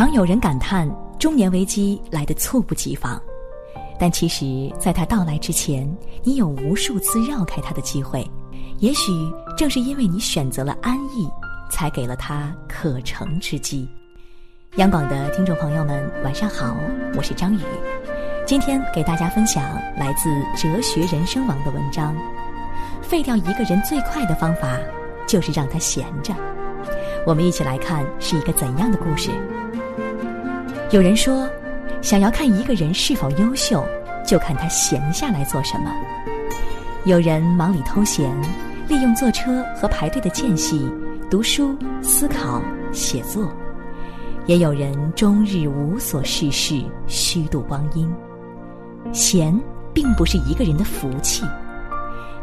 常有人感叹中年危机来得猝不及防，但其实，在它到来之前，你有无数次绕开它的机会。也许正是因为你选择了安逸，才给了它可乘之机。央广的听众朋友们，晚上好，我是张宇，今天给大家分享来自哲学人生王的文章：废掉一个人最快的方法，就是让他闲着。我们一起来看是一个怎样的故事。有人说，想要看一个人是否优秀，就看他闲下来做什么。有人忙里偷闲，利用坐车和排队的间隙读书、思考、写作；也有人终日无所事事，虚度光阴。闲并不是一个人的福气，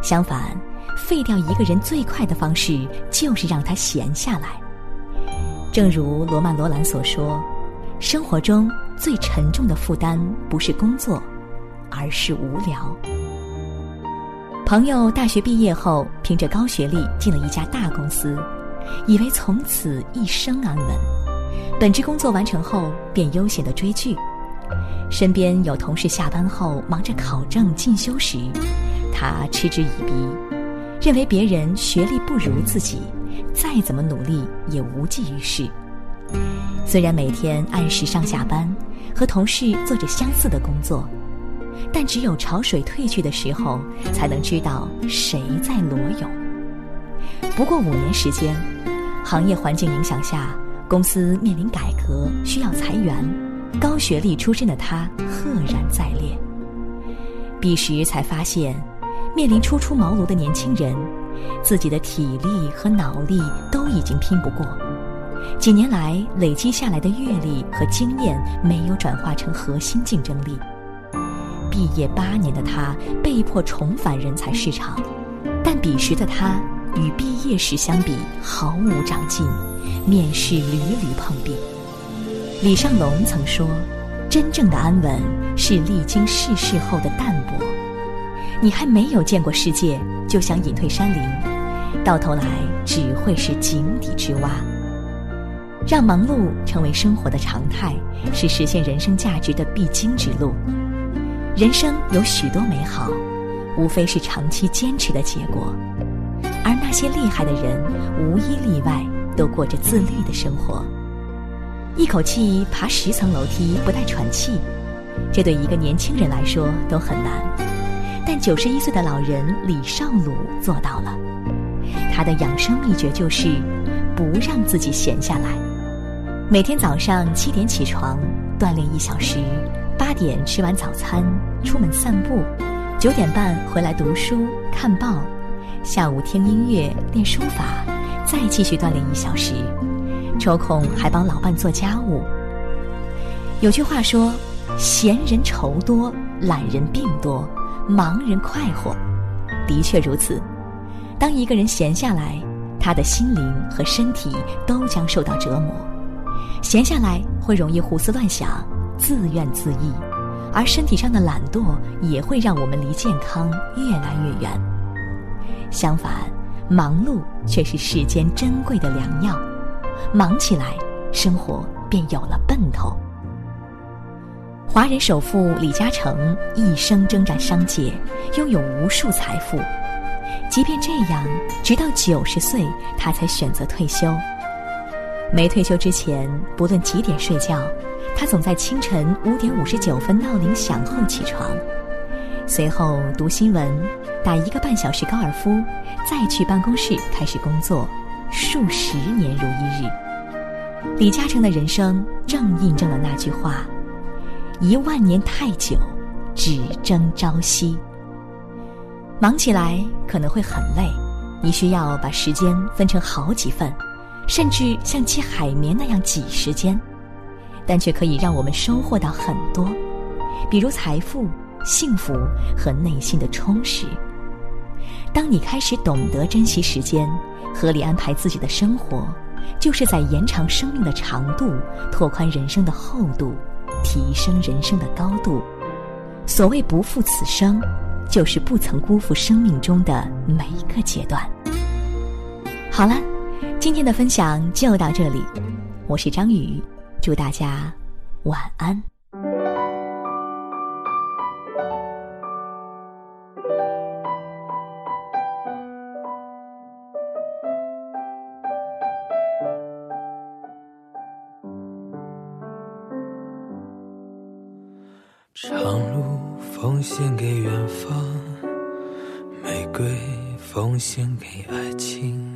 相反，废掉一个人最快的方式就是让他闲下来。正如罗曼·罗兰所说。生活中最沉重的负担不是工作，而是无聊。朋友大学毕业后，凭着高学历进了一家大公司，以为从此一生安稳。本职工作完成后，便悠闲的追剧。身边有同事下班后忙着考证进修时，他嗤之以鼻，认为别人学历不如自己，再怎么努力也无济于事。虽然每天按时上下班，和同事做着相似的工作，但只有潮水退去的时候，才能知道谁在裸泳。不过五年时间，行业环境影响下，公司面临改革，需要裁员。高学历出身的他赫然在列。彼时才发现，面临初出茅庐的年轻人，自己的体力和脑力都已经拼不过。几年来累积下来的阅历和经验没有转化成核心竞争力。毕业八年的他被迫重返人才市场，但彼时的他与毕业时相比毫无长进，面试屡屡碰壁。李尚龙曾说：“真正的安稳是历经世事后的淡泊。你还没有见过世界，就想隐退山林，到头来只会是井底之蛙。”让忙碌成为生活的常态，是实现人生价值的必经之路。人生有许多美好，无非是长期坚持的结果。而那些厉害的人，无一例外都过着自律的生活。一口气爬十层楼梯不带喘气，这对一个年轻人来说都很难。但九十一岁的老人李少鲁做到了。他的养生秘诀就是不让自己闲下来。每天早上七点起床，锻炼一小时；八点吃完早餐，出门散步；九点半回来读书看报；下午听音乐练书法，再继续锻炼一小时。抽空还帮老伴做家务。有句话说：“闲人愁多，懒人病多，忙人快活。”的确如此。当一个人闲下来，他的心灵和身体都将受到折磨。闲下来会容易胡思乱想、自怨自艾，而身体上的懒惰也会让我们离健康越来越远。相反，忙碌却是世间珍贵的良药，忙起来，生活便有了奔头。华人首富李嘉诚一生征战商界，拥有无数财富，即便这样，直到九十岁，他才选择退休。没退休之前，不论几点睡觉，他总在清晨五点五十九分闹铃响后起床，随后读新闻，打一个半小时高尔夫，再去办公室开始工作，数十年如一日。李嘉诚的人生正印证了那句话：“一万年太久，只争朝夕。”忙起来可能会很累，你需要把时间分成好几份。甚至像挤海绵那样挤时间，但却可以让我们收获到很多，比如财富、幸福和内心的充实。当你开始懂得珍惜时间，合理安排自己的生活，就是在延长生命的长度，拓宽人生的厚度，提升人生的高度。所谓不负此生，就是不曾辜负生命中的每一个阶段。好了。今天的分享就到这里，我是张宇。祝大家晚安。长路奉献给远方，玫瑰奉献给爱情，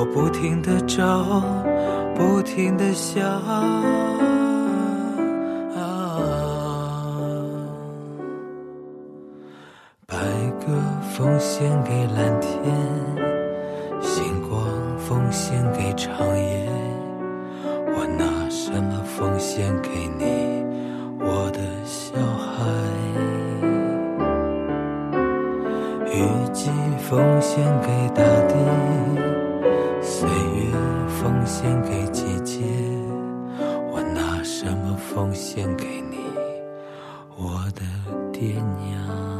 我不停的找，不停的想。白鸽奉献给蓝天，星光奉献给长夜。我拿什么奉献给你，我的小孩？雨季奉献给大给姐姐。我拿什么奉献给你，我的爹娘？